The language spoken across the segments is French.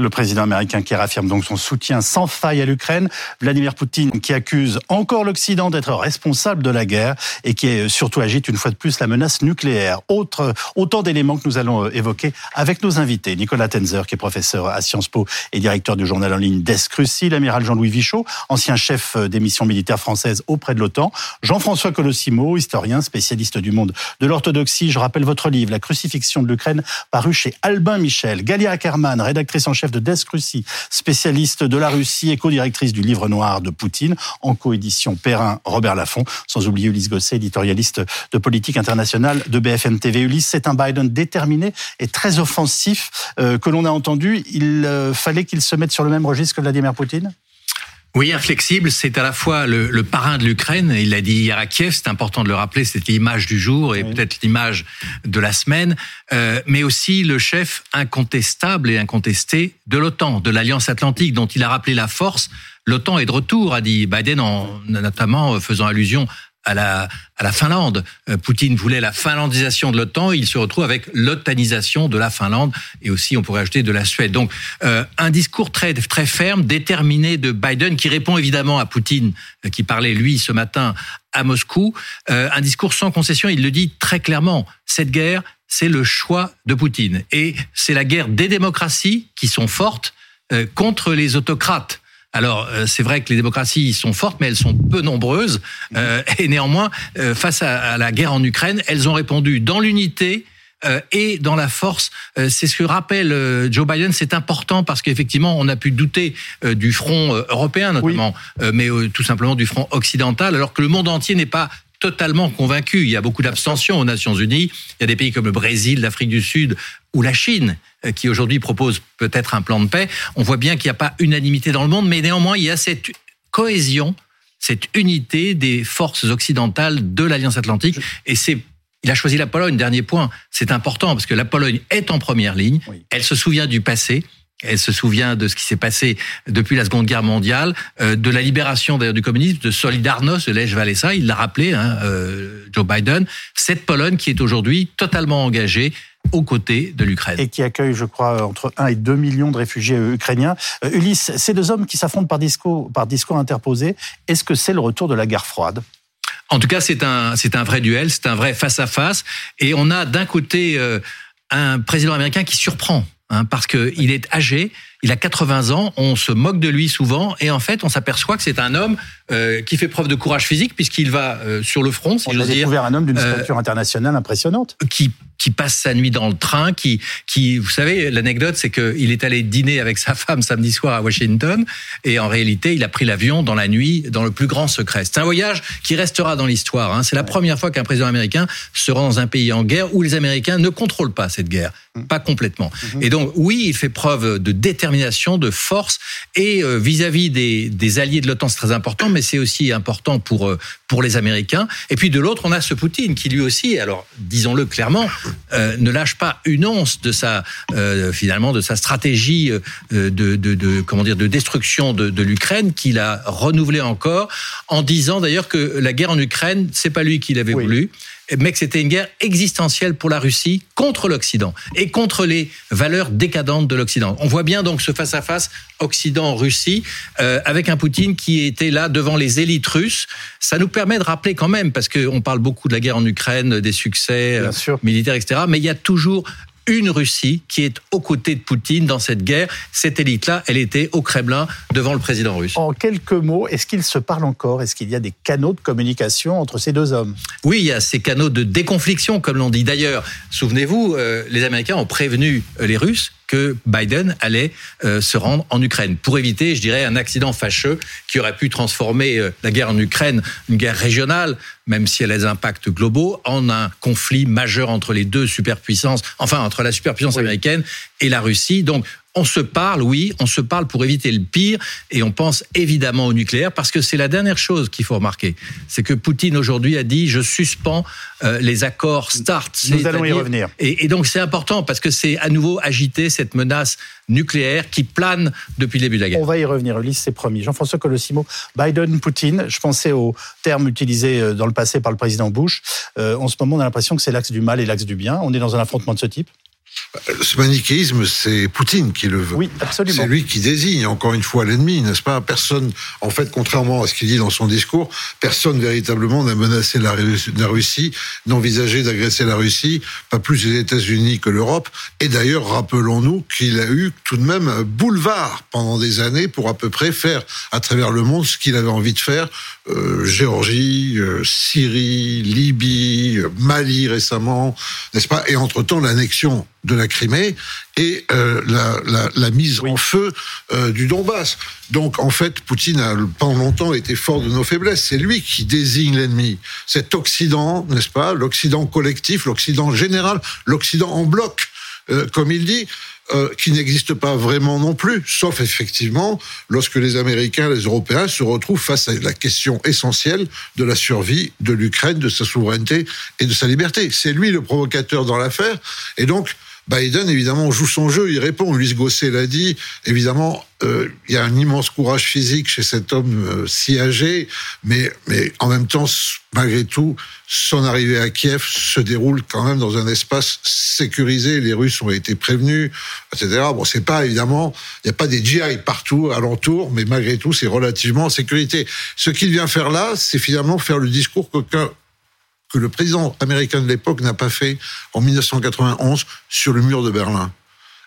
Le président américain qui réaffirme donc son soutien sans faille à l'Ukraine. Vladimir Poutine qui accuse encore l'Occident d'être responsable de la guerre et qui surtout agite une fois de plus la menace nucléaire. Autant d'éléments que nous allons euh, évoquer avec nos invités. Nicolas Tenzer qui est professeur à Sciences Po et directeur du journal en ligne Desk Russie. L'amiral Jean-Louis Vichot, ancien chef euh, des missions militaires françaises auprès de l'OTAN. Jean-François Colossimo, historien, spécialiste du monde de l'orthodoxie. Je rappelle votre livre, La crucifixion de l'Ukraine, paru chez Albin Michel. Galia Ackerman, rédactrice en chef de Desk spécialiste de la Russie et co-directrice du livre noir de Poutine, en coédition Perrin-Robert Laffont, sans oublier Ulysse Gosset, éditorialiste de politique internationale de BFM TV. Ulysse, c'est un Biden déterminé et très offensif euh, que l'on a entendu. Il euh, fallait qu'il se mette sur le même registre que Vladimir Poutine? Oui, inflexible, c'est à la fois le, parrain de l'Ukraine, il l'a dit hier à Kiev, c'est important de le rappeler, c'était l'image du jour et peut-être l'image de la semaine, euh, mais aussi le chef incontestable et incontesté de l'OTAN, de l'Alliance Atlantique, dont il a rappelé la force. L'OTAN est de retour, a dit Biden, en notamment faisant allusion à la, à la Finlande. Euh, Poutine voulait la finlandisation de l'OTAN, il se retrouve avec l'otanisation de la Finlande et aussi on pourrait ajouter de la Suède. Donc euh, un discours très très ferme, déterminé de Biden qui répond évidemment à Poutine euh, qui parlait lui ce matin à Moscou, un discours sans concession, il le dit très clairement, cette guerre c'est le choix de Poutine et c'est la guerre des démocraties qui sont fortes contre les autocrates. Alors, euh, c'est vrai que les démocraties sont fortes, mais elles sont peu nombreuses. Euh, et néanmoins, euh, face à, la guerre en Ukraine, elles ont répondu dans l'unité. et dans la force, c'est ce que rappelle Joe Biden. C'est important parce qu'effectivement, on a pu douter du front européen notamment, mais tout simplement du front occidental, alors que le monde entier n'est pas totalement convaincu. Il y a beaucoup d'abstention aux Nations Unies. Il y a des pays comme le Brésil, l'Afrique du Sud ou la Chine qui aujourd'hui proposent peut-être un plan de paix. On voit bien qu'il n'y a pas unanimité dans le monde, mais néanmoins, il y a cette cohésion, cette unité des forces occidentales de l'Alliance Atlantique. Et c'est il a choisi la Pologne, dernier point. C'est important parce que la Pologne est en première ligne. Elle se souvient du passé. Elle se souvient de ce qui s'est passé depuis la Seconde Guerre mondiale, euh, de la libération d'ailleurs du communisme, de Solidarność, de Lech Walesa. Il l'a rappelé, hein, euh, Joe Biden. Cette Pologne qui est aujourd'hui totalement engagée aux côtés de l'Ukraine. Et qui accueille, je crois, entre 1 et 2 millions de réfugiés euh, ukrainiens. Ulysse, ces deux hommes qui s'affrontent par discours, par discours interposés, est-ce que c'est le retour de la guerre froide? En tout cas, c'est un, c'est un vrai duel, c'est un vrai face-à-face. Et on a d'un côté un président américain qui surprend hein, parce qu'il est âgé, il a 80 ans, on se moque de lui souvent, et en fait, on s'aperçoit que c'est un homme euh, qui fait preuve de courage physique puisqu'il va euh, sur le front. Si on a découvert un homme d'une euh, stature internationale impressionnante. Qui qui passe sa nuit dans le train, qui, qui, vous savez, l'anecdote, c'est qu'il est allé dîner avec sa femme samedi soir à Washington, et en réalité, il a pris l'avion dans la nuit, dans le plus grand secret. C'est un voyage qui restera dans l'histoire. Hein. C'est la première fois qu'un président américain se rend dans un pays en guerre où les Américains ne contrôlent pas cette guerre, mmh. pas complètement. Mmh. Et donc, oui, il fait preuve de détermination, de force, et vis-à-vis des, des alliés de l'OTAN, c'est très important, mais c'est aussi important pour, euh, pour les Américains. Et puis de l'autre, on a ce Poutine qui lui aussi, alors disons-le clairement, euh, ne lâche pas une once de sa euh, finalement de sa stratégie de, de, de, comment dire de destruction de, de l'Ukraine qu'il a renouvelé encore en disant d'ailleurs que la guerre en Ukraine, c'est pas lui qui l'avait voulu mais que c'était une guerre existentielle pour la Russie contre l'Occident et contre les valeurs décadentes de l'Occident. On voit bien donc ce face-à-face Occident-Russie euh, avec un Poutine qui était là devant les élites russes. Ça nous permet de rappeler quand même, parce qu'on parle beaucoup de la guerre en Ukraine, des succès euh, militaires, etc., mais il y a toujours une Russie qui est aux côtés de Poutine dans cette guerre. Cette élite-là, elle était au Kremlin devant le président russe. En quelques mots, est-ce qu'ils se parlent encore? Est-ce qu'il y a des canaux de communication entre ces deux hommes? Oui, il y a ces canaux de déconfliction, comme l'on dit. D'ailleurs, souvenez-vous, euh, les Américains ont prévenu euh, les Russes que Biden allait euh, se rendre en Ukraine pour éviter, je dirais, un accident fâcheux qui aurait pu transformer la guerre en Ukraine, une guerre régionale, même si elle a des impacts globaux, en un conflit majeur entre les deux superpuissances, enfin entre la superpuissance américaine et la Russie. Donc on se parle, oui, on se parle pour éviter le pire et on pense évidemment au nucléaire parce que c'est la dernière chose qu'il faut remarquer. C'est que Poutine aujourd'hui a dit je suspends euh, les accords START. Nous allons y revenir. Et, et donc c'est important parce que c'est à nouveau agiter cette menace nucléaire qui plane depuis le début de la guerre. On va y revenir, Ulysse, c'est promis. Jean-François Colossimo, Biden-Poutine, je pensais au terme utilisé euh, dans le passé par le président Bush. Euh, en ce moment, on a l'impression que c'est l'axe du mal et l'axe du bien. On est dans un affrontement de ce type Ce manichéisme, c'est Poutine qui le veut. Oui, absolument. C'est lui qui désigne, encore une fois, l'ennemi, n'est-ce pas? Personne, en fait, contrairement à ce qu'il dit dans son discours, personne véritablement n'a menacé la, Russie, n'envisageait d'agresser la Russie, pas plus les États-Unis que l'Europe. Et d'ailleurs, rappelons-nous qu'il a eu tout de même un boulevard pendant des années pour à peu près faire à travers le monde ce qu'il avait envie de faire. Euh, Géorgie, euh, Syrie, Libye, Mali récemment, n'est-ce pas? Et entre-temps, l'annexion de la Crimée et euh, la, la, la, mise en feu euh, du Donbass. Donc en fait, Poutine a pendant longtemps été fort de nos faiblesses. C'est lui qui désigne l'ennemi. Cet Occident, n'est-ce pas? L'Occident collectif, l'Occident général, l'Occident en bloc, euh, comme il dit. Qui n'existe pas vraiment non plus, sauf effectivement lorsque les Américains, les Européens se retrouvent face à la question essentielle de la survie de l'Ukraine, de sa souveraineté et de sa liberté. C'est lui le provocateur dans l'affaire, et donc Biden, évidemment, joue son jeu, il répond. Luis Gosset l'a dit. Évidemment, euh, il y a un immense courage physique chez cet homme euh, si âgé, mais, mais en même temps, malgré tout, son arrivée à Kiev se déroule quand même dans un espace sécurisé. Les Russes ont été prévenus, etc. Bon, c'est pas évidemment, il n'y a pas des GI partout alentour, mais malgré tout, c'est relativement en sécurité. Ce qu'il vient faire là, c'est finalement faire le discours qu'aucun que le président américain de l'époque n'a pas fait en 1991 sur le mur de Berlin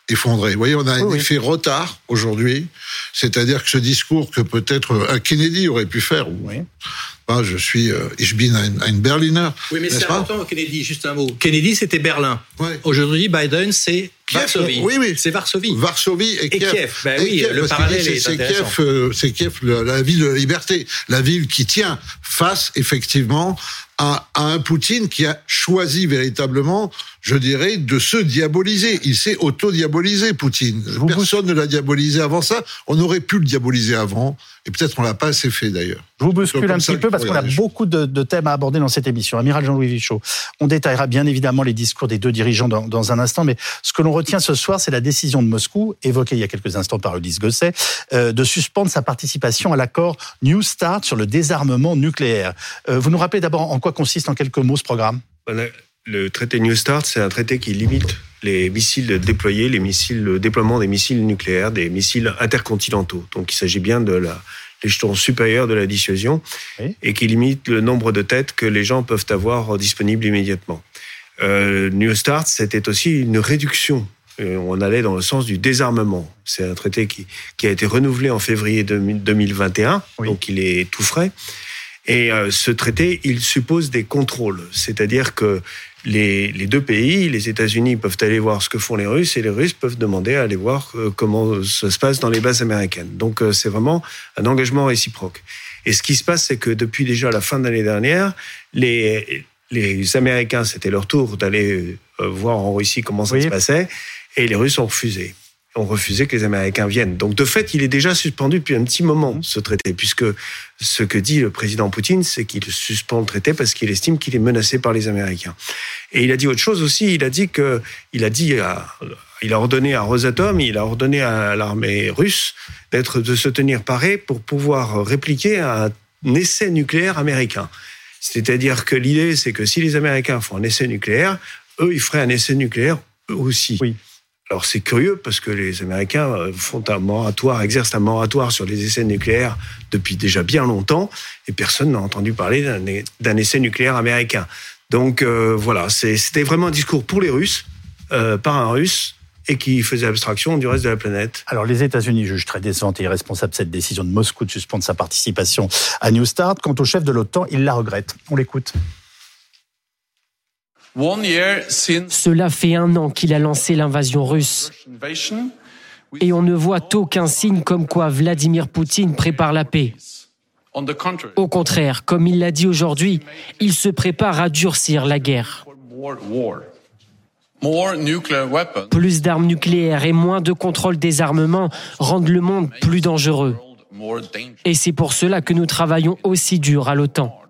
effondré. Vous voyez, on a un effet retard aujourd'hui, c'est-à-dire que ce discours que peut-être un Kennedy aurait pu faire, oui. je suis, euh, ich bin ein, Berliner. Oui, mais c'est important, Kennedy, juste un mot. Kennedy, c'était Berlin. Aujourd'hui, Biden, c'est Varsovie. Oui, oui. C'est Varsovie. Varsovie et, Kiev. Ben oui, le parallèle est, c'est Kiev, euh, c'est Kiev, la ville de la liberté, la ville qui tient face, effectivement, à, un Poutine qui a choisi véritablement, je dirais, de se diaboliser. Il s'est auto-diabolisé, Poutine. Personne ne l'a diabolisé avant ça. On aurait pu le diaboliser avant, et peut-être on l'a pas assez fait d'ailleurs. Je vous bouscule un petit peu parce qu'on a beaucoup de, thèmes à aborder dans cette émission. Amiral Jean-Louis Vichot, on détaillera bien évidemment les discours des deux dirigeants dans, un instant, mais ce que l'on retient ce soir, c'est la décision de Moscou, évoquée il y a quelques instants par Ulysse Gosset, euh, de suspendre sa participation à l'accord New Start sur le désarmement nucléaire. Euh, vous nous rappelez d'abord en quoi consiste en quelques mots ce programme? Le traité New Start, c'est un traité qui limite les missiles déployés, les missiles, le déploiement des missiles nucléaires, des missiles intercontinentaux. Donc il s'agit bien de la l'échelon supérieur de la dissuasion et qui limite le nombre de têtes que les gens peuvent avoir disponibles immédiatement. Euh, New Start, c'était aussi une réduction. Euh, on allait dans le sens du désarmement. C'est un traité qui, qui a été renouvelé en février 2021, donc il est tout frais. Et euh, ce traité, il suppose des contrôles, c'est-à-dire que les, les, deux pays, les États-Unis peuvent aller voir ce que font les Russes et les Russes peuvent demander à aller voir euh, comment ça se passe dans les bases américaines. Donc euh, c'est vraiment un engagement réciproque. Et ce qui se passe, c'est que depuis déjà la fin de l'année dernière, les, les Américains, c'était leur tour d'aller voir en Russie comment ça se passait, et les Russes ont refusé ont refusé que les Américains viennent. Donc de fait, il est déjà suspendu depuis un petit moment, ce traité, puisque ce que dit le président Poutine, c'est qu'il suspend le traité parce qu'il estime qu'il est menacé par les Américains. Et il a dit autre chose aussi, il a dit que, il a ordonné à Rosatom, il a ordonné à l'armée russe d'être, de se tenir paré pour pouvoir répliquer à un essai nucléaire américain. C'est-à-dire que l'idée, c'est que si les Américains font un essai nucléaire, eux, ils feraient un essai nucléaire eux aussi. Oui. Alors c'est curieux parce que les Américains euh, font un moratoire, exercent un moratoire sur les essais nucléaires depuis déjà bien longtemps et personne n'a entendu parler d'un essai nucléaire américain. Donc euh, voilà, c'était vraiment un discours pour les Russes, euh, par un Russe, et qui faisait abstraction du reste de la planète. Alors les États-Unis jugent très décevante et irresponsable cette décision de Moscou de suspendre sa participation à New Start. Quant au chef de l'OTAN, il la regrette. On l'écoute. Cela fait un an qu'il a lancé l'invasion russe. Et on ne voit aucun signe comme quoi Vladimir Poutine prépare la paix. Au contraire, comme il l'a dit aujourd'hui, il se prépare à durcir la guerre. Plus d'armes nucléaires et moins de contrôle des armements rendent le monde plus dangereux. Et c'est pour cela que nous travaillons aussi dur à l'OTAN.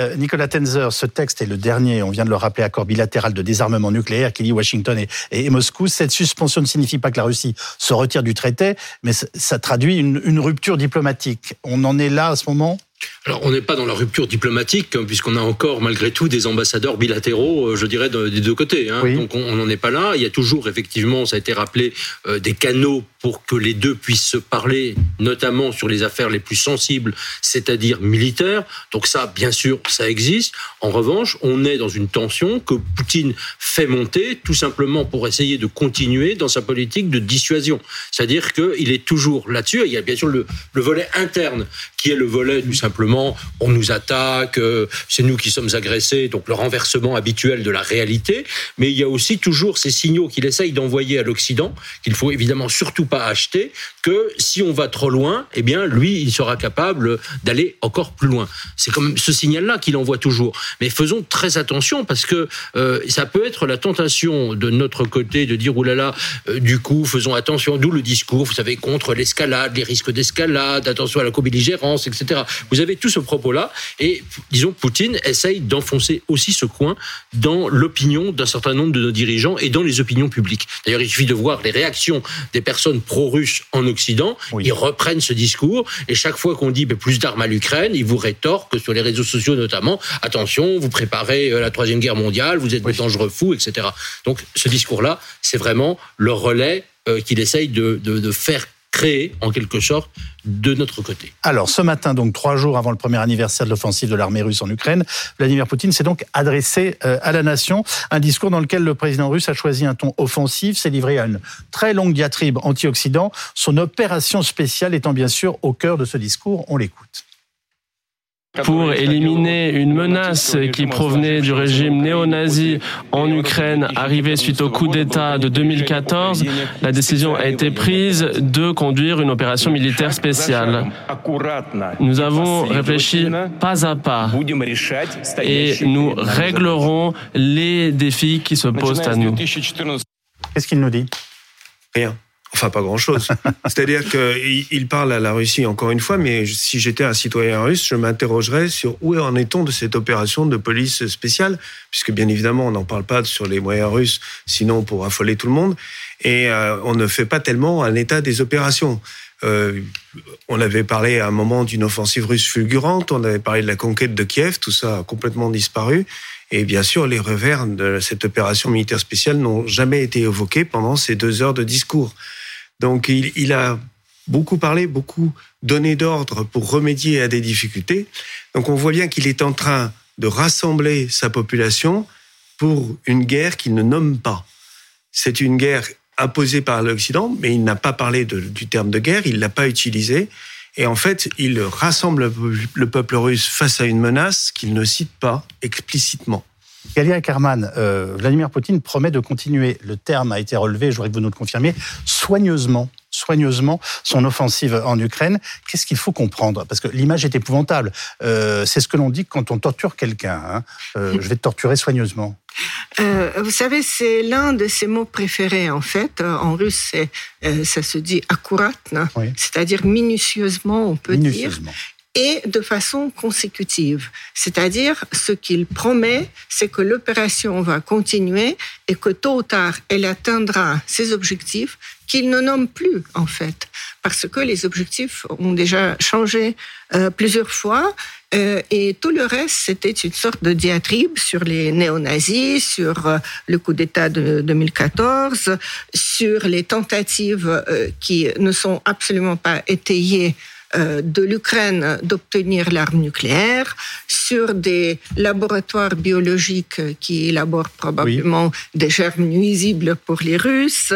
Euh, Nicolas Tenzer, ce texte est le dernier, on vient de le rappeler, accord bilatéral de désarmement nucléaire qui lie Washington et, Moscou. Cette suspension ne signifie pas que la Russie se retire du traité, mais ça traduit une, rupture diplomatique. On en est là à ce moment? Alors, on n'est pas dans la rupture diplomatique, hein, puisqu'on a encore, malgré tout, des ambassadeurs bilatéraux, euh, je dirais, des deux côtés. Hein. Donc, on n'en est pas là. Il y a toujours, effectivement, ça a été rappelé, euh, des canaux pour que les deux puissent se parler, notamment sur les affaires les plus sensibles, c'est-à-dire militaires. Donc ça, bien sûr, ça existe. En revanche, on est dans une tension que Poutine fait monter, tout simplement pour essayer de continuer dans sa politique de dissuasion. C'est-à-dire qu'il est toujours là-dessus. Il y a bien sûr le, le volet interne, qui est le volet tout simplement on nous attaque, euh, c'est nous qui sommes agressés, donc le renversement habituel de la réalité. Mais il y a aussi toujours ces signaux qu'il essaye d'envoyer à l'Occident, qu'il faut évidemment surtout pas acheter, que si on va trop loin, eh bien lui, il sera capable d'aller encore plus loin. C'est même ce signal-là qu'il envoie toujours. Mais faisons très attention parce que euh, ça peut être la tentation de notre côté de dire oulala, euh, du coup, faisons attention, d'où le discours, vous savez, contre l'escalade, les risques d'escalade, attention à la co-belligérance, etc. avez tout ce propos-là. Et disons, Poutine essaye d'enfoncer aussi ce coin dans l'opinion d'un certain nombre de nos dirigeants et dans les opinions publiques. D'ailleurs, il suffit de voir les réactions des personnes pro-russes en Occident. Ils reprennent ce discours et chaque fois qu'on dit plus d'armes à l'Ukraine, ils vous rétorquent sur les réseaux sociaux notamment attention, vous préparez euh, la troisième guerre mondiale, vous êtes des dangereux fous, etc. Donc, ce discours-là, c'est vraiment le relais euh, qu'il essaye de, de, de faire créé en quelque sorte de notre côté. Alors ce matin, donc trois jours avant le premier anniversaire de l'offensive de l'armée russe en Ukraine, Vladimir Poutine s'est donc adressé euh, à la nation, un discours dans lequel le président russe a choisi un ton offensif, s'est livré à une très longue diatribe anti-Occident, son opération spéciale étant bien sûr au cœur de ce discours. On l'écoute pour éliminer une menace qui provenait du régime néo-nazi en Ukraine arrivée suite au coup d'État de 2014, la décision a été prise de conduire une opération militaire spéciale. Nous avons réfléchi pas à pas et nous réglerons les défis qui se posent à nous. Qu'est-ce qu'il nous dit? Rien. Enfin, pas grand-chose. C'est-à-dire qu'il parle à la Russie encore une fois, mais si j'étais un citoyen russe, je m'interrogerais sur où en est-on de cette opération de police spéciale, puisque bien évidemment, on n'en parle pas sur les moyens russes, sinon pour affoler tout le monde, et euh, on ne fait pas tellement un état des opérations. Euh, on avait parlé à un moment d'une offensive russe fulgurante, on avait parlé de la conquête de Kiev, tout ça a complètement disparu. Et bien sûr, les revers de cette opération militaire spéciale n'ont jamais été évoqués pendant ces deux heures de discours. Donc il, a beaucoup parlé, beaucoup donné d'ordre pour remédier à des difficultés. Donc on voit bien qu'il est en train de rassembler sa population pour une guerre qu'il ne nomme pas. C'est une guerre imposée par l'Occident, mais il n'a pas parlé du terme de guerre, il l'a pas utilisé. Et en fait, il rassemble le peuple russe face à une menace qu'il ne cite pas explicitement. Galia Kerman, euh, Vladimir Poutine promet de continuer, le terme a été relevé, je voudrais que vous nous le confirmiez, soigneusement soigneusement son offensive en Ukraine. Qu'est-ce qu'il faut comprendre? Parce que l'image est épouvantable. Euh, c'est ce que l'on dit quand on torture quelqu'un. Hein. Euh, je vais te torturer soigneusement. vous savez, c'est l'un de ses mots préférés en fait. En russe, ça se dit akkurat, c'est-à-dire minutieusement, on peut minutieusement. dire et de façon consécutive. C'est-à-dire, ce qu'il promet, c'est que l'opération va continuer et que tôt ou tard, elle atteindra ses objectifs qu'il ne nomme plus, en fait, parce que les objectifs ont déjà changé euh, plusieurs fois. Euh, et tout le reste, c'était une sorte de diatribe sur les néo-nazis, sur euh, le coup d'État de 2014, sur les tentatives qui ne sont absolument pas étayées de l'Ukraine d'obtenir l'arme nucléaire, sur des laboratoires biologiques qui élaborent probablement des germes nuisibles pour les Russes.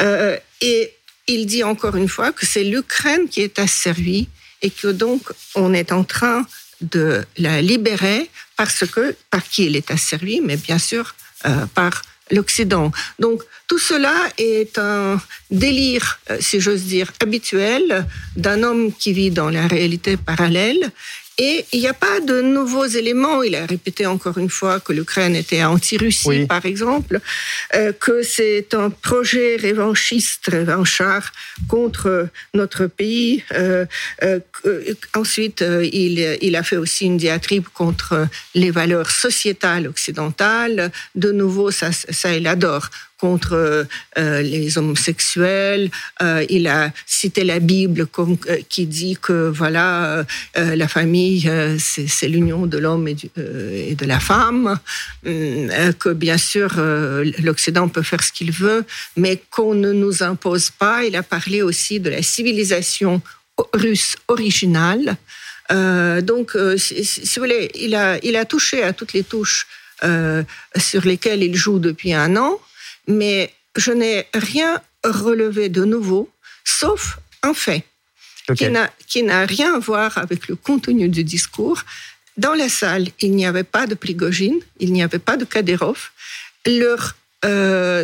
Euh, et il dit encore une fois que c'est l'Ukraine qui est asservie et que donc on est en train de la libérer parce que par qui elle est asservie, mais bien sûr euh, par l'Occident. Donc tout cela est un délire, euh, si j'ose dire, habituel d'un homme qui vit dans la réalité parallèle et il n'y a pas de nouveaux éléments. Il a répété encore une fois que l'Ukraine était anti-Russie, par exemple, euh, que c'est un projet révanchiste, révanchard contre notre pays. Euh, euh, ensuite, il, il a fait aussi une diatribe contre les valeurs sociétales occidentales. De nouveau, ça, ça il adore contre les homosexuels. il a cité la Bible qui dit que voilà, la famille, c'est l'union de l'homme et, de la femme, que bien sûr l'Occident peut faire ce qu'il veut, mais qu'on ne nous impose pas. Il a parlé aussi de la civilisation russe originale. Euh, donc, euh, si, vous voulez, il a, touché à toutes les touches euh, sur lesquelles il joue depuis un an, mais je n'ai rien relevé de nouveau, sauf un fait qui n'a rien à voir avec le contenu du discours. Dans la salle, il n'y avait pas de Prigogine, il n'y avait pas de Kadyrov. Leurs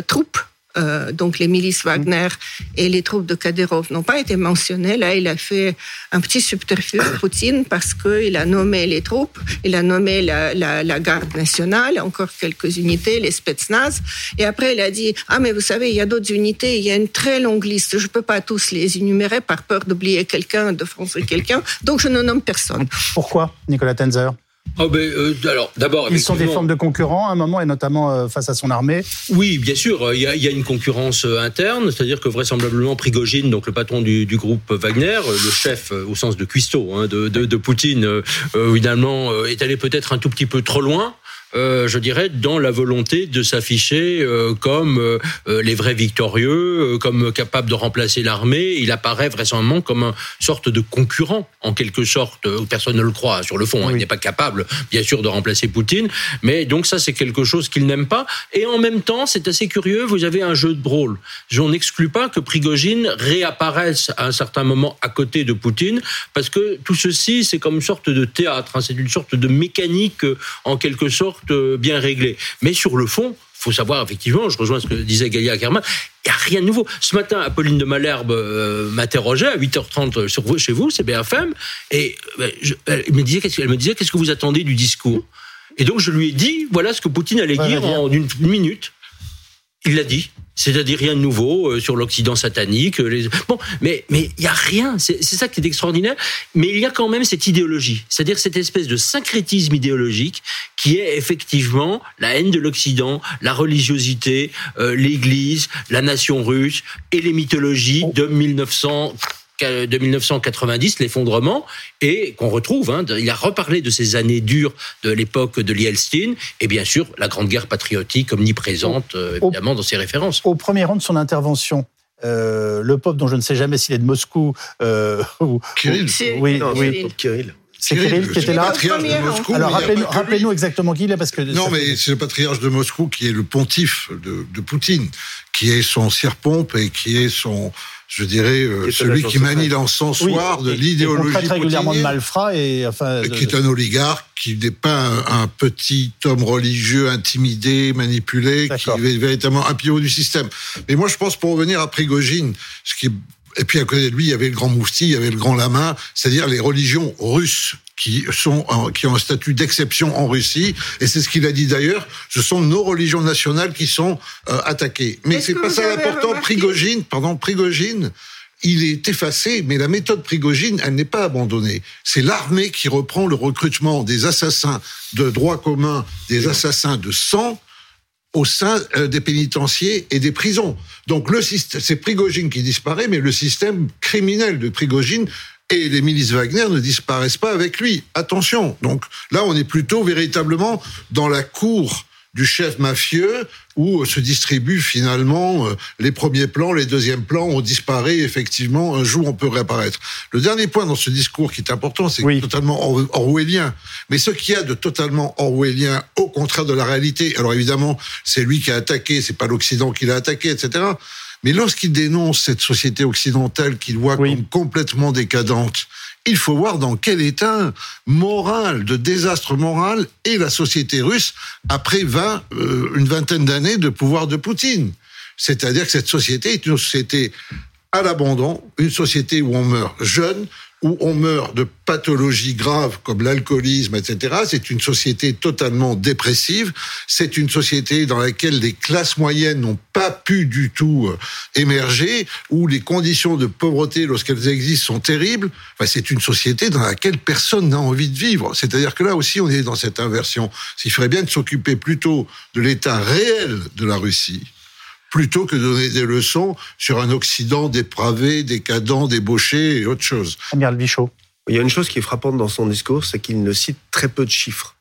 troupes euh, donc les milices Wagner et les troupes de Kadyrov n'ont pas été mentionnées. Là, il a fait un petit subterfuge Poutine parce qu'il a nommé les troupes, il a nommé la, la, la, garde nationale, encore quelques unités, les Spetsnaz, et après il a dit ah mais vous savez il y a d'autres unités, il y a une très longue liste, je peux pas tous les énumérer par peur d'oublier quelqu'un, de froncer quelqu'un, donc je ne nomme personne. Pourquoi, Nicolas Tenzer? Oh ben, euh, alors, d'abord, Ils sont des formes de concurrents à un moment, et notamment euh, face à son armée Oui, bien sûr. Il y a, il y a une concurrence euh, interne, c'est-à-dire que vraisemblablement Prigogine, donc le patron du, du, groupe Wagner, le chef au sens de cuistot hein, de, de, de, Poutine, finalement, est allé peut-être un tout petit peu trop loin. Euh, je dirais, dans la volonté de s'afficher euh, comme euh, les vrais victorieux, comme capable de remplacer l'armée. Il apparaît vraisemblablement comme une sorte de concurrent, en quelque sorte. Personne ne le croit sur le fond. Hein. Il n'est pas capable, bien sûr, de remplacer Poutine. Mais donc ça, c'est quelque chose qu'il n'aime pas. Et en même temps, c'est assez curieux. Vous avez un jeu de rôle. Je n'exclus pas que Prigogine réapparaisse à un certain moment à côté de Poutine, parce que tout ceci, c'est comme une sorte de théâtre. Hein. C'est une sorte de mécanique, en quelque sorte euh, bien réglé. Mais sur le fond, faut savoir effectivement, je rejoins ce que disait Galia Ackerman, il n'y a rien de nouveau. Ce matin, Apolline de Malherbe euh, m'interrogeait à 8h30 sur vous, chez vous, c'est BFM, et euh, elle me disait qu'est-ce que vous attendez du discours? Et donc je lui ai dit voilà ce que Poutine allait dire en une minute. Il l'a dit. C'est-à-dire rien de nouveau euh, sur l'Occident satanique. Euh, les... Bon, mais mais il y a rien. C'est ça qui est extraordinaire. Mais il y a quand même cette idéologie, c'est-à-dire cette espèce de syncrétisme idéologique qui est effectivement la haine de l'Occident, la religiosité, euh, l'Église, la nation russe et les mythologies de 1900 de 1990, l'effondrement, et qu'on retrouve, hein, il a reparlé de ces années dures de l'époque de Yeltsin, et bien sûr la Grande Guerre patriotique omniprésente, euh, évidemment, dans ses références. Au premier rang de son intervention, euh, le peuple dont je ne sais jamais s'il est de Moscou euh, ou, Kirill. oui, oui. Kirill. C'est Kirill qui était là. De Moscou, Alors rappelez-nous exactement qui il est parce que non, mais c'est le patriarche de Moscou qui est le pontife de, de Poutine, qui est son cire-pompe et qui est son je dirais, euh, celui qui manie l'encensoir de l'idéologie traite régulièrement de malfrats et enfin. Qui est un oligarque, qui n'est pas un, petit homme religieux intimidé, manipulé, qui est véritablement un pivot du système. Mais moi, je pense pour revenir à Prigogine, ce qui et puis à côté de lui, il y avait le grand moufti, il y avait le grand lama, c'est-à-dire les religions russes qui sont qui ont un statut d'exception en Russie. Et c'est ce qu'il a dit d'ailleurs. Ce sont nos religions nationales qui sont euh, attaquées. Mais c'est pas ça l'important. Prigogine, pardon, Prigogine. Il est effacé, mais la méthode Prigogine, elle n'est pas abandonnée. C'est l'armée qui reprend le recrutement des assassins de droit commun, des assassins de sang, au sein euh, des pénitenciers et des prisons. Donc le c'est Prigogine qui disparaît, mais le système criminel de Prigogine et les milices Wagner ne disparaissent pas avec lui. Attention. Donc là, on est plutôt véritablement dans la cour du chef mafieux où se distribuent finalement euh, les premiers plans, les deuxièmes plans, on disparaît effectivement, un jour on peut réapparaître. Le dernier point dans ce discours qui est important, c'est totalement orwellien. Mais ce qu'il y a de totalement orwellien, au contraire de la réalité, alors évidemment, c'est lui qui a attaqué, c'est pas l'Occident qui l'a attaqué, etc. Mais lorsqu'il dénonce cette société occidentale qu'il voit comme complètement décadente, il faut voir dans quel état moral, de désastre moral est la société russe après 20, euh, une vingtaine d'années de pouvoir de Poutine. C'est-à-dire que cette société est une société à l'abandon, une société où on meurt jeune, où on meurt de pathologies graves comme l'alcoolisme, etc. C'est une société totalement dépressive. C'est une société dans laquelle les classes moyennes n'ont pas pu du tout euh, émerger, où les conditions de pauvreté, lorsqu'elles existent, sont terribles. Enfin, c'est une société dans laquelle personne n'a envie de vivre. C'est-à-dire que là aussi, on est dans cette inversion. Il ferait bien de s'occuper plutôt de l'état réel de la Russie plutôt que de donner des leçons sur un Occident dépravé, décadent, débauché et autre chose. Amiral Bichot. Il y a une chose qui est frappante dans son discours, c'est qu'il ne cite très peu de chiffres.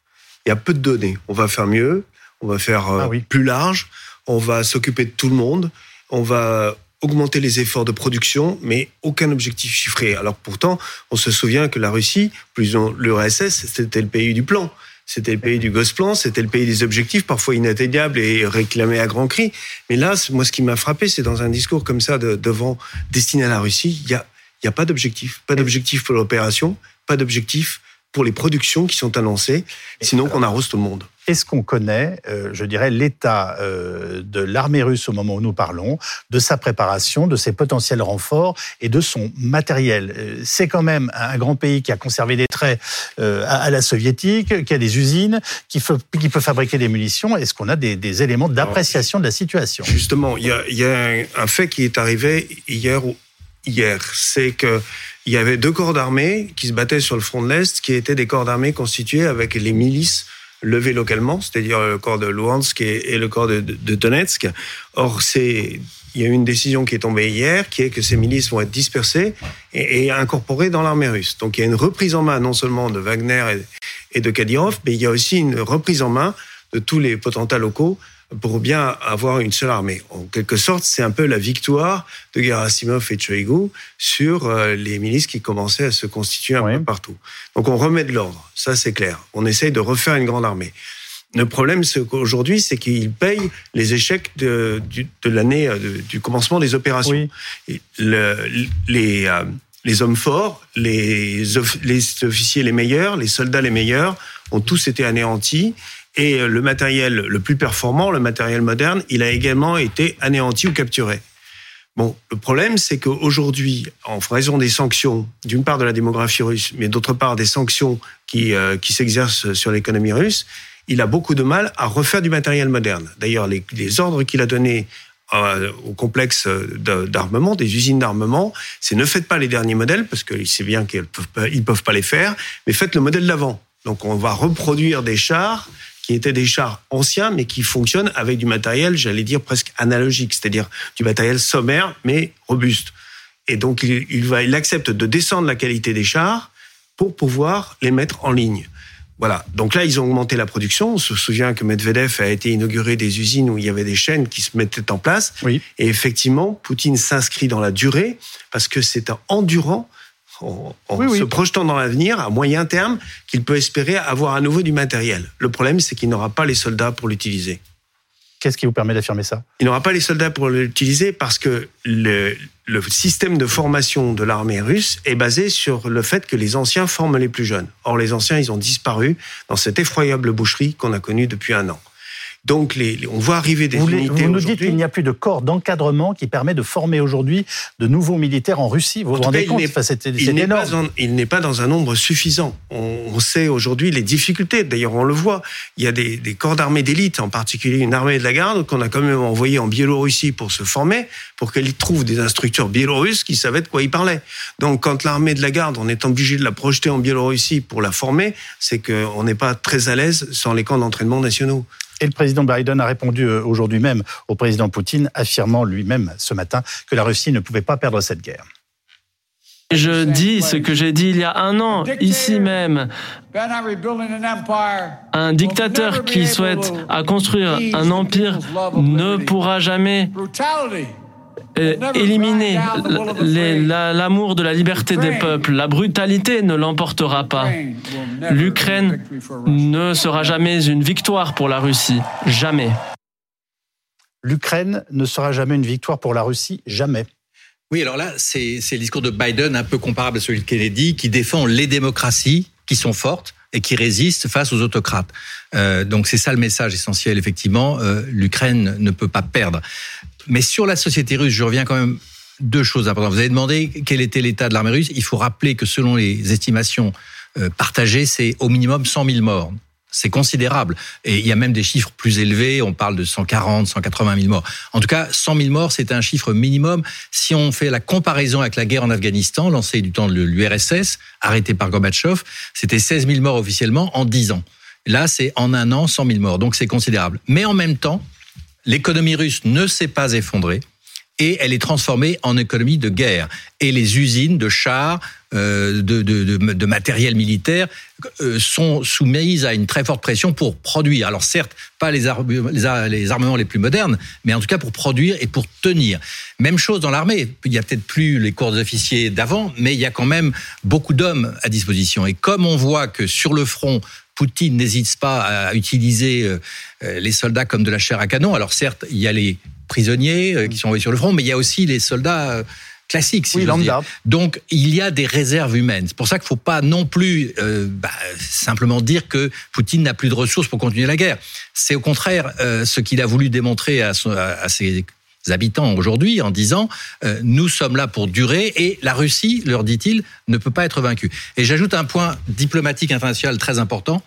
Il y a peu de données. On va faire mieux, on va faire euh, ah plus large, on va s'occuper de tout le monde, on va augmenter les efforts de production, mais aucun objectif chiffré. Alors pourtant, on se souvient que la Russie, plus l'URSS, c'était le pays du plan. C'était le pays du Gosplan, c'était le pays des objectifs, parfois inatteignables et réclamés à grands cris. Mais là, moi, ce qui m'a frappé, c'est dans un discours comme ça de, devant destiné à la Russie, il y a, y a pas d'objectif, pas d'objectif pour l'opération, pas d'objectif pour les productions qui sont annoncées, sinon qu'on arrose tout le monde. Est-ce qu'on connaît, euh, je dirais, l'état euh, de l'armée russe au moment où nous parlons, de sa préparation, de ses potentiels renforts et de son matériel? Euh, C'est quand même un grand pays qui a conservé des traits à, la soviétique, qui a des usines, qui, qui peut fabriquer des munitions. Est-ce qu'on a des, éléments d'appréciation de la situation? Justement, il y a, un, fait qui est arrivé hier, hier. C'est que il y avait deux corps d'armée qui se battaient sur le front de l'Est, qui étaient des corps d'armée constitués avec les milices levées localement, c'est-à-dire le corps de Luhansk et, le corps de, Donetsk. Or, c'est il y a eu une décision qui est tombée hier, qui est que ces milices vont être dispersées et, incorporées dans l'armée russe. Donc il y a une reprise en main non seulement de Wagner et, et de Kadyrov, mais il y a aussi une reprise en main de tous les potentats locaux pour bien avoir une seule armée. En quelque sorte, c'est un peu la victoire de Gerasimov et Choigu sur euh, les milices qui commençaient à se constituer un peu partout. Donc on remet de l'ordre, ça c'est clair. On essaye de refaire une grande armée. Le problème, c'est qu'aujourd'hui, c'est qu'ils payent les échecs de, l'année euh, du commencement des opérations. les, euh, les hommes forts, les, les officiers les meilleurs, les soldats les meilleurs, ont tous été anéantis et euh, le matériel le plus performant, le matériel moderne, il a également été anéanti ou capturé. Bon, le problème, c'est qu'aujourd'hui, en raison des sanctions, d'une part de la démographie russe, mais d'autre part des sanctions qui, euh, qui s'exercent sur l'économie russe, il a beaucoup de mal à refaire du matériel moderne. D'ailleurs, les, les ordres qu'il a donnés euh, au complexe d'armement, des usines d'armement, c'est ne faites pas les derniers modèles, parce qu'il sait bien qu'ils ne peuvent pas les faire, mais faites le modèle d'avant. Donc on va reproduire des chars qui étaient des chars anciens, mais qui fonctionnent avec du matériel, j'allais dire presque analogique, c'est-à-dire du matériel sommaire, mais robuste. Et donc, il, va, il accepte de descendre la qualité des chars pour pouvoir les mettre en ligne. Voilà. Donc là, ils ont augmenté la production. On se souvient que Medvedev a été inauguré des usines où il y avait des chaînes qui se mettaient en place. Oui. Et effectivement, Poutine s'inscrit dans la durée parce que c'est un endurant en, se projetant dans l'avenir, à moyen terme, qu'il peut espérer avoir à nouveau du matériel. Le problème, c'est qu'il n'aura pas les soldats pour l'utiliser. Qu'est-ce qui vous permet d'affirmer ça? Il n'aura pas les soldats pour l'utiliser parce que le, le, système de formation de l'armée russe est basé sur le fait que les anciens forment les plus jeunes. Or, les anciens, ils ont disparu dans cette effroyable boucherie qu'on a connue depuis un an. Donc, les, on voit arriver des unités. Vous nous dites qu'il n'y a plus de corps d'encadrement qui permet de former aujourd'hui de nouveaux militaires en Russie. Vous vous rendez compte C'est énorme. il n'est pas dans un nombre suffisant. On, sait aujourd'hui les difficultés. D'ailleurs, on le voit. Il y a des, des corps d'armée d'élite, en particulier une armée de la garde, qu'on a quand même envoyé en Biélorussie pour se former, pour qu'elle trouve des instructeurs biélorusses qui savaient de quoi ils parlaient. Donc, quand l'armée de la garde, on est obligé de la projeter en Biélorussie pour la former, c'est qu'on n'est pas très à l'aise sans les camps d'entraînement nationaux. Et le président Biden a répondu euh, aujourd'hui même au président Poutine, affirmant lui-même ce matin que la Russie ne pouvait pas perdre cette guerre. Je dis ce que j'ai dit il y a un an, ici même. Un dictateur qui souhaite à construire un empire ne pourra jamais euh, éliminer l'amour de la liberté des peuples. La brutalité ne l'emportera pas. L'Ukraine ne sera jamais une victoire pour la Russie. Jamais. L'Ukraine ne sera jamais une victoire pour la Russie. Jamais. Oui, alors là, c'est le discours de Biden un peu comparable à celui de Kennedy, qui défend les démocraties qui sont fortes et qui résistent face aux autocrates. Euh, donc c'est ça le message essentiel, effectivement. Euh, L'Ukraine ne peut pas perdre. Mais sur la société russe, je reviens quand même deux choses importantes. Vous avez demandé quel était l'état de l'armée russe. Il faut rappeler que selon les estimations euh, partagées, c'est au minimum 100 000 morts. C'est considérable. Et il y a même des chiffres plus élevés. On parle de 140, 180 000 morts. En tout cas, 100 000 morts, c'est un chiffre minimum. Si on fait la comparaison avec la guerre en Afghanistan, lancée du temps de l'URSS, arrêtée par Gorbatchev, c'était 16 000 morts officiellement en 10 ans. Là, c'est en un an 100 000 morts. Donc c'est considérable. Mais en même temps, l'économie russe ne s'est pas effondrée et elle est transformée en économie de guerre. Et les usines de chars, euh, de, matériel militaire euh, sont soumises à une très forte pression pour produire. Alors certes, pas les, les, armements les plus modernes, mais en tout cas pour produire et pour tenir. Même chose dans l'armée. Il y a peut-être plus les corps d'officiers d'avant, mais il y a quand même beaucoup d'hommes à disposition. Et comme on voit que sur le front, Poutine n'hésite pas à utiliser euh, les soldats comme de la chair à canon. Alors certes, il y a les prisonniers euh, qui sont envoyés sur le front, mais il y a aussi les soldats euh, classiques. Si oui, dire. Donc il y a des réserves humaines. C'est pour ça qu'il ne faut pas non plus euh, bah, simplement dire que Poutine n'a plus de ressources pour continuer la guerre. C'est au contraire ce qu'il a voulu démontrer à, à, ses habitants aujourd'hui en disant nous sommes là pour durer et la Russie, leur dit-il, ne peut pas être vaincue. Et j'ajoute un point diplomatique international très important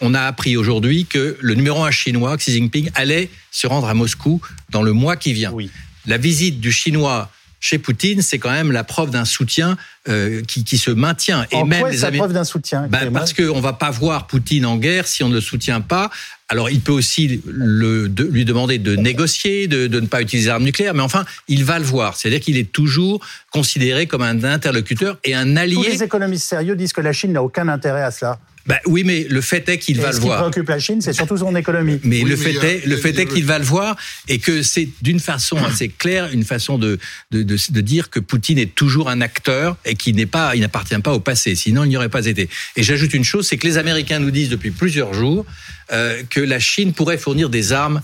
on a appris aujourd'hui que le numéro un chinois, Xi Jinping, allait se rendre à Moscou dans le mois qui vient. Oui. La visite du chinois chez Poutine, c'est quand même la preuve d'un soutien euh, qui, qui, se maintient. Et en même quoi les la preuve d'un soutien ben, Parce qu'on ne va pas voir Poutine en guerre si on ne le soutient pas. Alors il peut aussi le, de, lui demander de négocier, de, de ne pas utiliser l'arme nucléaire, mais enfin, il va le voir. C'est-à-dire qu'il est toujours considéré comme un interlocuteur et un allié. Tous les économistes sérieux disent que la Chine n'a aucun intérêt à cela. Bah, oui, mais le fait est qu'il va le voir. Ce qui préoccupe la Chine, c'est surtout son économie. Mais le fait est, le fait est qu'il va le voir et que c'est d'une façon assez claire une façon de, de, de, de, dire que Poutine est toujours un acteur et qu'il n'est pas, il n'appartient pas au passé. Sinon, il n'y aurait pas été. Et j'ajoute une chose, c'est que les Américains nous disent depuis plusieurs jours euh, que la Chine pourrait fournir des armes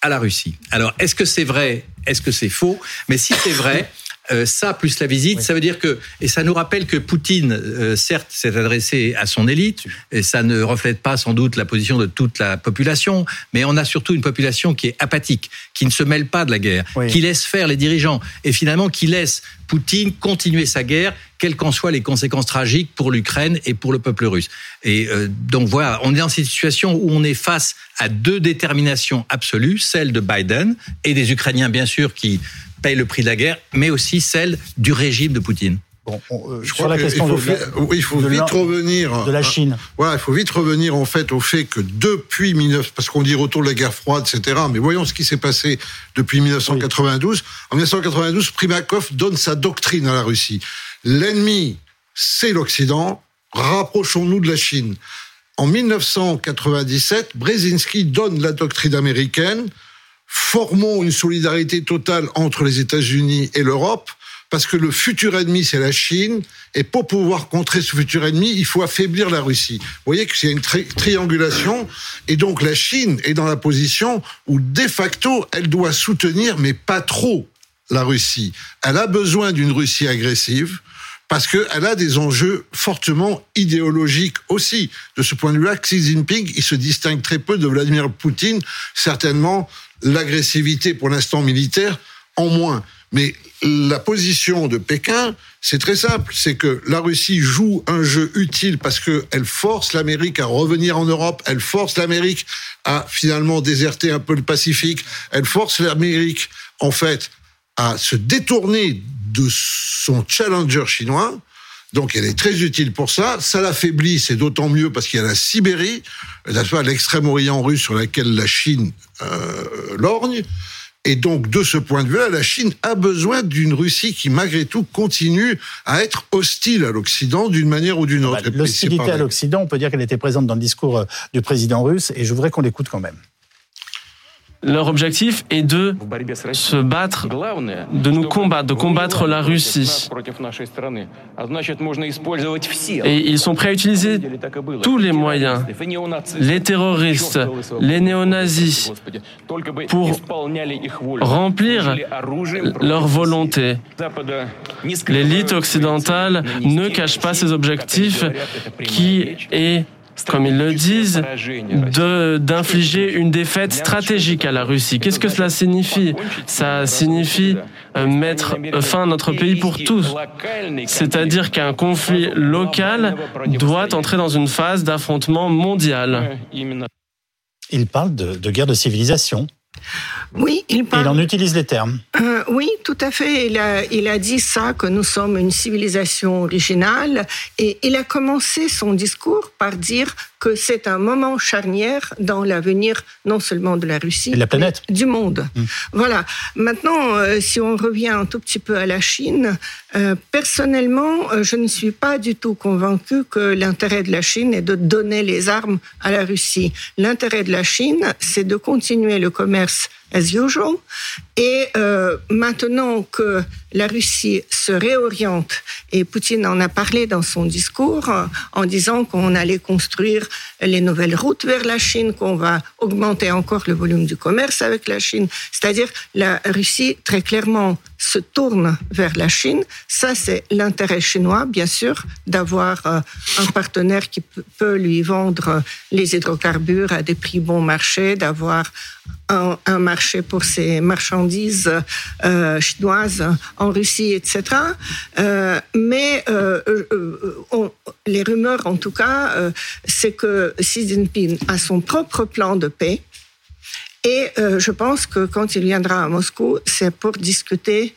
à la Russie. Alors, est-ce que c'est vrai? Est-ce que c'est faux? Mais si c'est vrai, euh, ça plus la visite, ça veut dire que et ça nous rappelle que Poutine, euh, certes, s'est adressé à son élite et ça ne reflète pas sans doute la position de toute la population, mais on a surtout une population qui est apathique, qui ne se mêle pas de la guerre, qui laisse faire les dirigeants et finalement qui laisse Poutine continuer sa guerre, quelles qu'en soient les conséquences tragiques pour l'Ukraine et pour le peuple russe. Et euh, donc voilà, on est dans cette situation où on est face à deux déterminations absolues, celle de Biden et des Ukrainiens bien sûr qui paye le prix de la guerre, mais aussi celle du régime de Poutine. Bon, euh, je crois la question il faut, oui, il faut vite revenir de la Chine. voilà, il faut vite revenir en fait au fait que depuis 19 parce qu'on dit retour de la guerre froide, etc. Mais voyons ce qui s'est passé depuis 1992. En 1992, Primakov donne sa doctrine à la Russie. L'ennemi, c'est l'Occident. Rapprochons-nous de la Chine. En 1997, Brzezinski donne la doctrine américaine formons une solidarité totale entre les États-Unis et l'Europe, parce que le futur ennemi, c'est la Chine, et pour pouvoir contrer ce futur ennemi, il faut affaiblir la Russie. Vous voyez que c'est une triangulation, et donc la Chine est dans la position où, de facto, elle doit soutenir, mais pas trop, la Russie. Elle a besoin d'une Russie agressive, parce qu'elle a des enjeux fortement idéologiques aussi. De ce point de vue-là, Xi Jinping, il se distingue très peu de Vladimir Poutine, certainement l'agressivité pour l'instant militaire en moins. Mais la position de Pékin, c'est très simple, c'est que la Russie joue un jeu utile parce qu'elle force l'Amérique à revenir en Europe, elle force l'Amérique à finalement déserter un peu le Pacifique, elle force l'Amérique en fait à se détourner de son challenger chinois. Donc elle est très utile pour ça. Ça l'affaiblit, c'est d'autant mieux parce qu'il y a la Sibérie, l'extrême-orient russe sur laquelle la Chine euh, lorgne. Et donc, de ce point de vue-là, la Chine a besoin d'une Russie qui, malgré tout, continue à être hostile à l'Occident d'une manière ou d'une autre. Bah, l'hostilité à l'Occident, on peut dire qu'elle était présente dans le discours euh, du président russe, et je voudrais qu'on l'écoute quand même. Leur objectif est de se battre, de nous combattre, de combattre la Russie. Et ils sont prêts à utiliser tous les moyens, les terroristes, les néo-nazis, pour remplir leur volonté. L'élite occidentale ne cache pas ses objectifs qui est comme ils le disent, d'infliger une défaite stratégique à la Russie. Qu'est-ce que cela signifie Ça signifie euh, mettre fin à notre pays pour tous. C'est-à-dire qu'un conflit local doit entrer dans une phase d'affrontement mondial. Il parle de, de guerre de civilisation. Oui, il parle. il en utilise les termes. Euh, oui, tout à fait. Il a, il a dit ça, que nous sommes une civilisation originale. Et il a commencé son discours par dire que c'est un moment charnière dans l'avenir non seulement de la Russie, la planète. mais du monde. Mmh. Voilà. Maintenant, euh, si on revient un tout petit peu à la Chine, euh, personnellement, euh, je ne suis pas du tout convaincu que l'intérêt de la Chine est de donner les armes à la Russie. L'intérêt de la Chine, c'est de continuer le commerce as usual. Et euh, maintenant que la Russie se réoriente, et Poutine en a parlé dans son discours en disant qu'on allait construire les nouvelles routes vers la Chine, qu'on va augmenter encore le volume du commerce avec la Chine, c'est-à-dire la Russie très clairement se tourne vers la Chine. Ça, c'est l'intérêt chinois, bien sûr, d'avoir euh, un partenaire qui peut lui vendre les hydrocarbures à des prix bon marché, d'avoir un, marché pour ses marchandises euh, chinoises en Russie, etc. Euh, mais euh, les rumeurs, en tout cas, c'est que Xi Jinping a son propre plan de paix. Et je pense que quand il viendra à Moscou, c'est pour discuter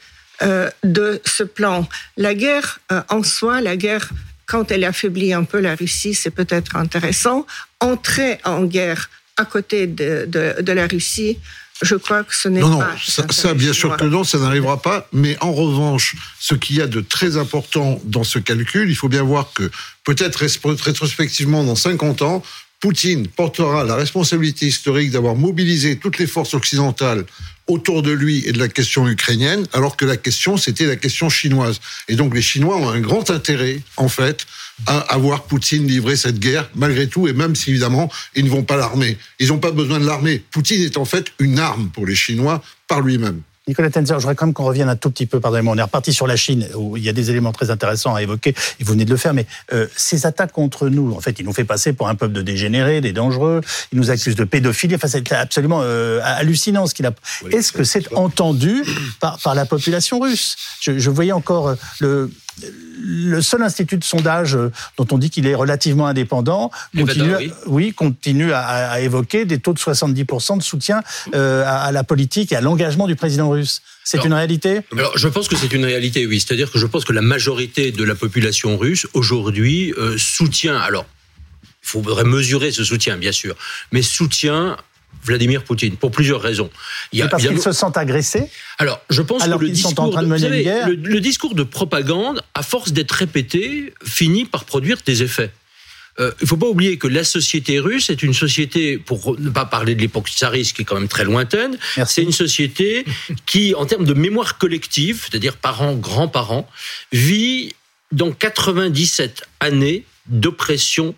de ce plan. La guerre en soi, la guerre quand elle affaiblit un peu la Russie, c'est peut-être intéressant. Entrer en guerre à côté de, de, de la Russie, je crois que ce n'est pas. Non, non, ça, ça, bien sûr que non, ça n'arrivera pas. Mais en revanche, ce qu'il y a de très important dans ce calcul, il faut bien voir que peut-être rétrospectivement, dans 50 ans, Poutine portera la responsabilité historique d'avoir mobilisé toutes les forces occidentales autour de lui et de la question ukrainienne, alors que la question, c'était la question chinoise. Et donc les Chinois ont un grand intérêt, en fait, à avoir Poutine livrer cette guerre, malgré tout, et même si, évidemment, ils ne vont pas l'armer. Ils n'ont pas besoin de l'armée. Poutine est en fait une arme pour les Chinois par lui-même. Nicolas Tenzer, je voudrais quand même qu'on revienne un tout petit peu, pardonnez-moi, on est reparti sur la Chine, où il y a des éléments très intéressants à évoquer, et vous venez de le faire, mais euh, ces attaques contre nous, en fait, ils nous fait passer pour un peuple de dégénérés, des dangereux, ils nous accusent de pédophilie, enfin, c'est absolument euh, hallucinant ce qu'il a... Oui, Est-ce que c'est entendu par, par la population russe? Je, je voyais encore le le seul institut de sondage dont on dit qu'il est relativement indépendant continue, oui. oui. continue à, à, évoquer des taux de 70% de soutien euh, à, à, la politique et à l'engagement du président russe. C'est une réalité? Alors, je pense que c'est une réalité, oui. C'est-à-dire que je pense que la majorité de la population russe aujourd'hui euh, soutient. Alors, il faudrait mesurer ce soutien, bien sûr, mais soutient Vladimir Poutine pour plusieurs raisons. Il y a, parce qu'ils se sentent agressés. Alors, je pense alors que le discours, sont en train de, mener savez, une guerre. Le, le, discours de propagande, à force d'être répété, finit par produire des effets. Euh, il ne faut pas oublier que la société russe est une société, pour ne pas parler de l'époque tsariste qui est quand même très lointaine, c'est une société qui, en termes de mémoire collective, c'est-à-dire parents, grands-parents, vit dans 97 années d'oppression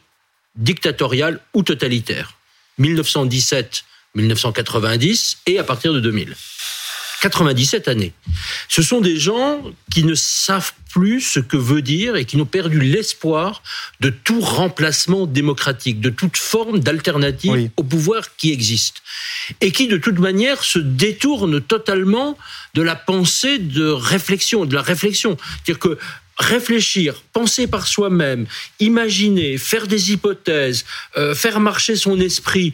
dictatoriale ou totalitaire. 1917 1990 et à partir de 2000. 97 années. Ce sont des gens qui ne savent plus ce que veut dire et qui ont perdu l'espoir de tout remplacement démocratique, de toute forme d'alternative oui. au pouvoir qui existe. Et qui, de toute manière, se détournent totalement de la pensée de réflexion, de la réflexion. C'est-à-dire que réfléchir, penser par soi-même, imaginer, faire des hypothèses, euh, faire marcher son esprit,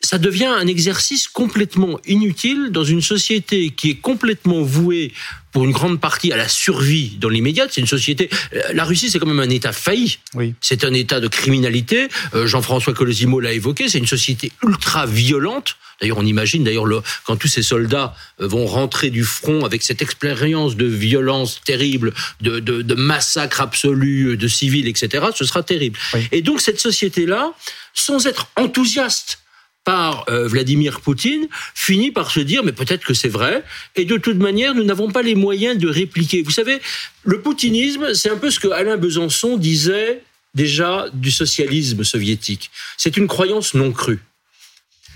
ça devient un exercice complètement inutile dans une société qui est complètement vouée pour une grande partie à la survie dans l'immédiat. C'est une société. La Russie, c'est quand même un État failli. Oui. C'est un État de criminalité. Euh, Jean-François Colosimo l'a évoqué. C'est une société ultra violente. D'ailleurs, on imagine, d'ailleurs, quand tous ces soldats vont rentrer du front avec cette expérience de violence terrible, de, de, de massacre absolu de civils, etc., ce sera terrible. Oui. Et donc, cette société-là, sans être enthousiaste par euh, Vladimir Poutine finit par se dire mais peut-être que c'est vrai et de toute manière nous n'avons pas les moyens de répliquer. Vous savez, le poutinisme, c'est un peu ce que Alain Besançon disait déjà du socialisme soviétique. C'est une croyance non crue.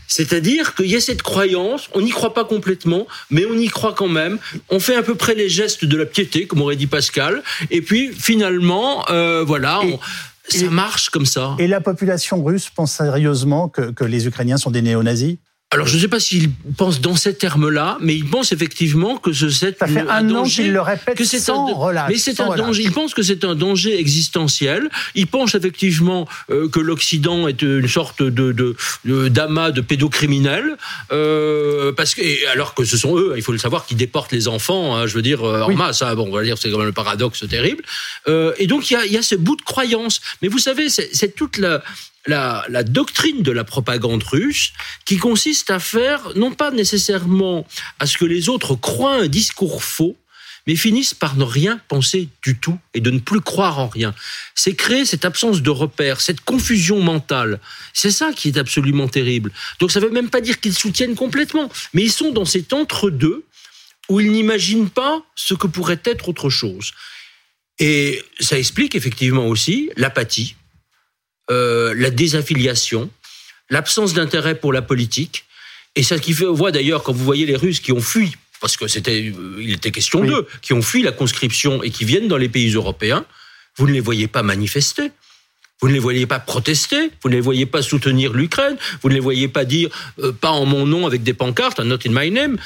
C'est-à-dire qu'il y a cette croyance, on n'y croit pas complètement, mais on y croit quand même. On fait à peu près les gestes de la piété, comme aurait dit Pascal, et puis finalement, euh, voilà. On, ça marche comme ça. Et la population russe pense sérieusement que, que les Ukrainiens sont des néo-nazis? Alors, je ne sais pas s'il pense dans ces termes-là, mais il pense effectivement que ce c'est Ça fait un, an qu'il le répète que sans un, relâche. Mais c'est un danger. Il pense que c'est un danger existentiel. Il pense effectivement euh, que l'Occident est une sorte de, de, d'amas de pédocriminels, euh, parce que alors que ce sont eux, il faut le savoir, qui déportent les enfants. Hein, je veux dire euh, en masse. Hein, bon, on va dire c'est quand même le paradoxe terrible. Euh, et donc il y a, y a ce bout de croyance. Mais vous savez, c'est toute la la, doctrine de la propagande russe qui consiste à faire, non pas nécessairement à ce que les autres croient un discours faux, mais finissent par ne rien penser du tout et de ne plus croire en rien. C'est créer cette absence de repères, cette confusion mentale. C'est ça qui est absolument terrible. Donc ça ne veut même pas dire qu'ils soutiennent complètement, mais ils sont dans cet entre-deux où ils n'imaginent pas ce que pourrait être autre chose. Et ça explique effectivement aussi l'apathie, euh, la désaffiliation, l'absence d'intérêt pour la politique. Et ça qui fait, on voit d'ailleurs quand vous voyez les Russes qui ont fui, parce que c'était, euh, il était question d'eux, qui ont fui la conscription et qui viennent dans les pays européens, vous ne les voyez pas manifester. Vous ne les voyez pas protester, vous ne les voyez pas soutenir l'Ukraine, vous ne les voyez pas dire euh, pas en mon nom avec des pancartes, not in my name.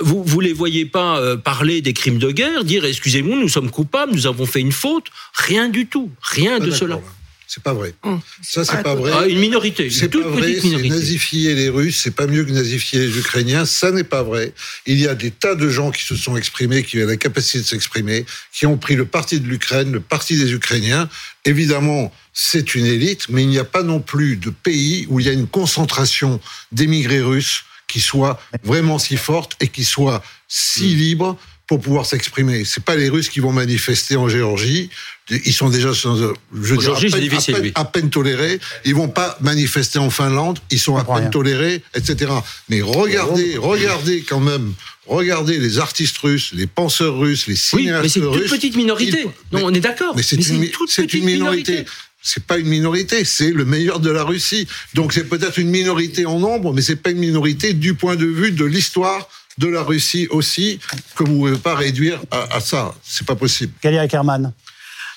vous vous les voyez pas parler des crimes de guerre, dire excusez-moi, nous sommes coupables, nous avons fait une faute. Rien du tout, rien de cela. C'est pas vrai. Hum. Ça, c'est pas vrai. Ah, une minorité. C'est pas vrai. C'est nazifier les Russes. C'est pas mieux que nazifier les Ukrainiens. Ça n'est pas vrai. Il y a des tas de gens qui se sont exprimés, qui ont la capacité de s'exprimer, qui ont pris le parti de l'Ukraine, le parti des Ukrainiens. Évidemment, c'est une élite, mais il n'y a pas non plus de pays où il y a une concentration d'émigrés russes qui soit vraiment si forte et qui soit si hum. libre pour pouvoir s'exprimer. C'est pas les Russes qui vont manifester en Géorgie. Ils sont déjà, je dire, à, peine, tolérés. Ils vont pas manifester en Finlande. Ils sont à peine tolérés, etc. Mais regardez, regardez quand même. Regardez les artistes russes, les penseurs russes, les cinéastes russes. mais c'est une petite minorité. Non, on est d'accord. Mais c'est une, une, minorité. c'est pas une minorité, c'est le meilleur de la Russie. Donc c'est peut-être une minorité en nombre, mais c'est pas une minorité du point de vue de l'histoire de la Russie aussi, que vous ne pouvez pas réduire à, à ça. C'est pas possible. Galia Kerman.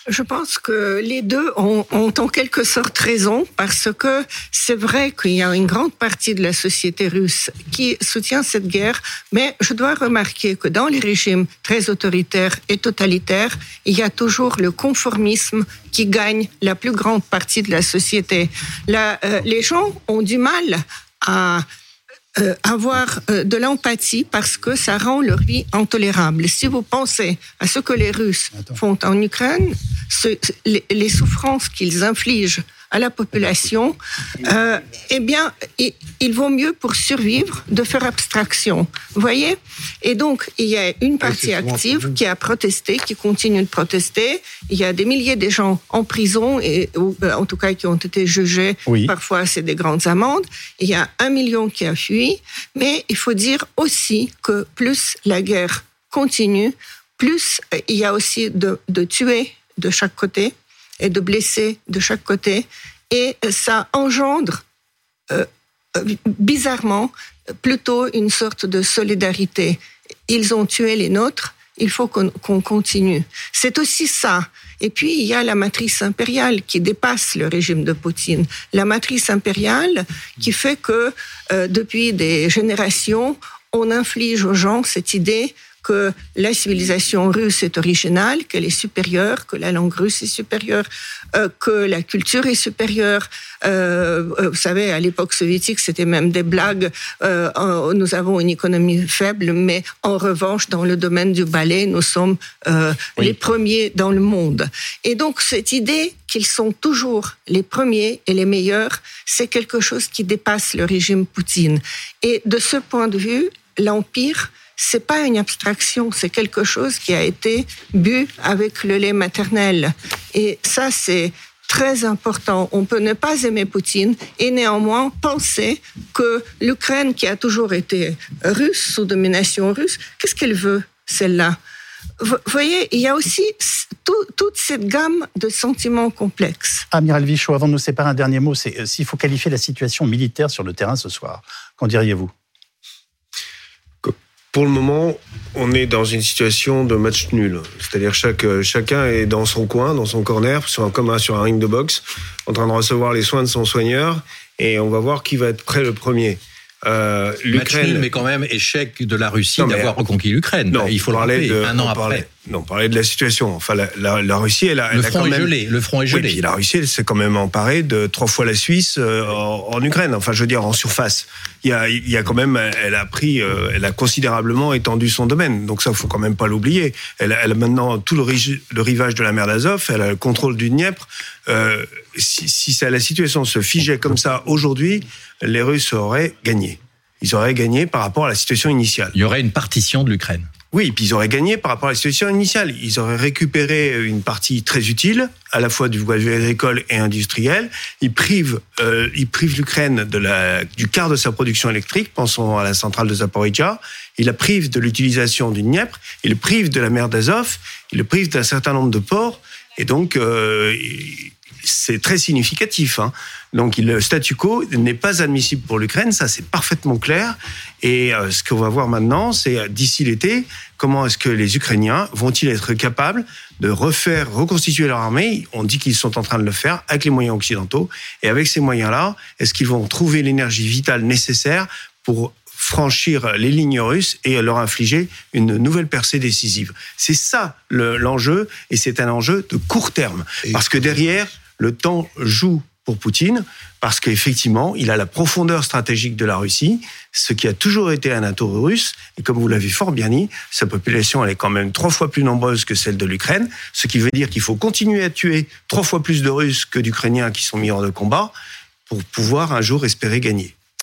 Je pense que les deux ont, ont, en quelque sorte raison parce que c'est vrai qu'il y a une grande partie de la société russe qui soutient cette guerre, mais je dois remarquer que dans les régimes très autoritaires et totalitaires, il y a toujours le conformisme qui gagne la plus grande partie de la société. Euh, les gens ont du mal à euh, avoir euh, de l'empathie parce que ça rend leur vie intolérable. Si vous pensez à ce que les Russes font en Ukraine, ce, les, les souffrances qu'ils infligent à la population, euh, eh bien, il, vaut mieux pour survivre de faire abstraction. Vous voyez? Et donc, il y a une partie active qui a protesté, qui continue de protester. Il y a des milliers de gens en prison, et, euh, en tout cas qui ont été jugés. Parfois, c'est des grandes amendes. Il y a un million qui a fui. Mais il faut dire aussi que plus la guerre continue, plus euh, il y a aussi de, de tués de chaque côté et de blessés de chaque côté. Et ça engendre euh, bizarrement plutôt une sorte de solidarité. Ils ont tué les nôtres, il faut qu'on continue. C'est aussi ça. Et puis, il y a la matrice impériale qui dépasse le régime de Poutine. La matrice impériale qui fait que euh, depuis des générations, on inflige aux gens cette idée que la civilisation russe est originale, qu'elle est supérieure, que la langue russe est supérieure, euh, que la culture est supérieure. Euh, euh, vous savez, à l'époque soviétique, c'était même des blagues. Euh, nous avons une économie faible, mais en revanche, dans le domaine du ballet, nous sommes les premiers dans le monde. Et donc, cette idée qu'ils sont toujours les premiers et les meilleurs, c'est quelque chose qui dépasse le régime Poutine. Et de ce point de vue, l'Empire c'est pas une abstraction, c'est quelque chose qui a été bu avec le lait maternel. Et ça, c'est très important. On peut ne pas aimer Poutine et néanmoins penser que l'Ukraine, qui a toujours été russe, sous domination russe, qu'est-ce qu'elle veut, celle-là? Vous voyez, il y a aussi toute cette gamme de sentiments complexes. Amiral Vichot, avant de nous séparer, un dernier mot, euh, s'il faut qualifier la situation militaire sur le terrain ce soir, qu'en diriez-vous? Pour le moment, on est dans une situation de match nul. C'est-à-dire chaque, chacun est dans son coin, dans son corner, sur un, comme sur un ring de boxe, en train de recevoir les soins de son soigneur, et on va voir qui va être prêt le premier. Euh, L'Ukraine, mais quand même échec de la Russie d'avoir reconquis l'Ukraine. Il faut le rappeler. un an après. Non, parler de la situation. Enfin, la, la, Russie, elle a, le front est gelé. Le front est gelé. Oui, puis la Russie, elle s'est quand même emparée de trois fois la Suisse euh, en, Ukraine. Enfin, je veux dire en surface. Il y a, il y a quand même, elle a pris, euh, elle a considérablement étendu son domaine. Donc ça, faut quand même pas l'oublier. Elle, elle, a maintenant tout le, le, rivage de la mer d'Azov. Elle a le contrôle du Dniepr. Euh, si, si ça, la situation se figeait comme ça aujourd'hui, les Russes auraient gagné. Ils auraient gagné par rapport à la situation initiale. Il y aurait une partition de l'Ukraine. Oui, puis ils auraient gagné par rapport à la situation initiale. Ils auraient récupéré une partie très utile, à la fois du vue agricole et industriel. Ils privent, euh, ils privent l'Ukraine de la, du quart de sa production électrique. Pensons à la centrale de Zaporizhia. Ils la privent de l'utilisation du Dniepr. Ils le privent de la mer d'Azov. Ils le privent d'un certain nombre de ports. Et donc, euh, c'est très significatif. Hein. Donc le statu quo n'est pas admissible pour l'Ukraine, ça c'est parfaitement clair. Et euh, ce qu'on va voir maintenant, c'est euh, d'ici l'été, comment est-ce que les Ukrainiens vont-ils être capables de refaire, reconstituer leur armée? On dit qu'ils sont en train de le faire avec les moyens occidentaux. Et avec ces moyens-là, est-ce qu'ils vont trouver l'énergie vitale nécessaire pour franchir les lignes russes et leur infliger une nouvelle percée décisive? C'est ça l'enjeu, et c'est un enjeu de court terme. Parce que derrière, le temps joue pour Poutine, parce qu'effectivement, il a la profondeur stratégique de la Russie, ce qui a toujours été un atout russe, et comme vous l'avez fort bien dit, sa population elle est quand même trois fois plus nombreuse que celle de l'Ukraine, ce qui veut dire qu'il faut continuer à tuer trois fois plus de Russes que d'Ukrainiens qui sont mis hors de combat pour pouvoir un jour espérer gagner.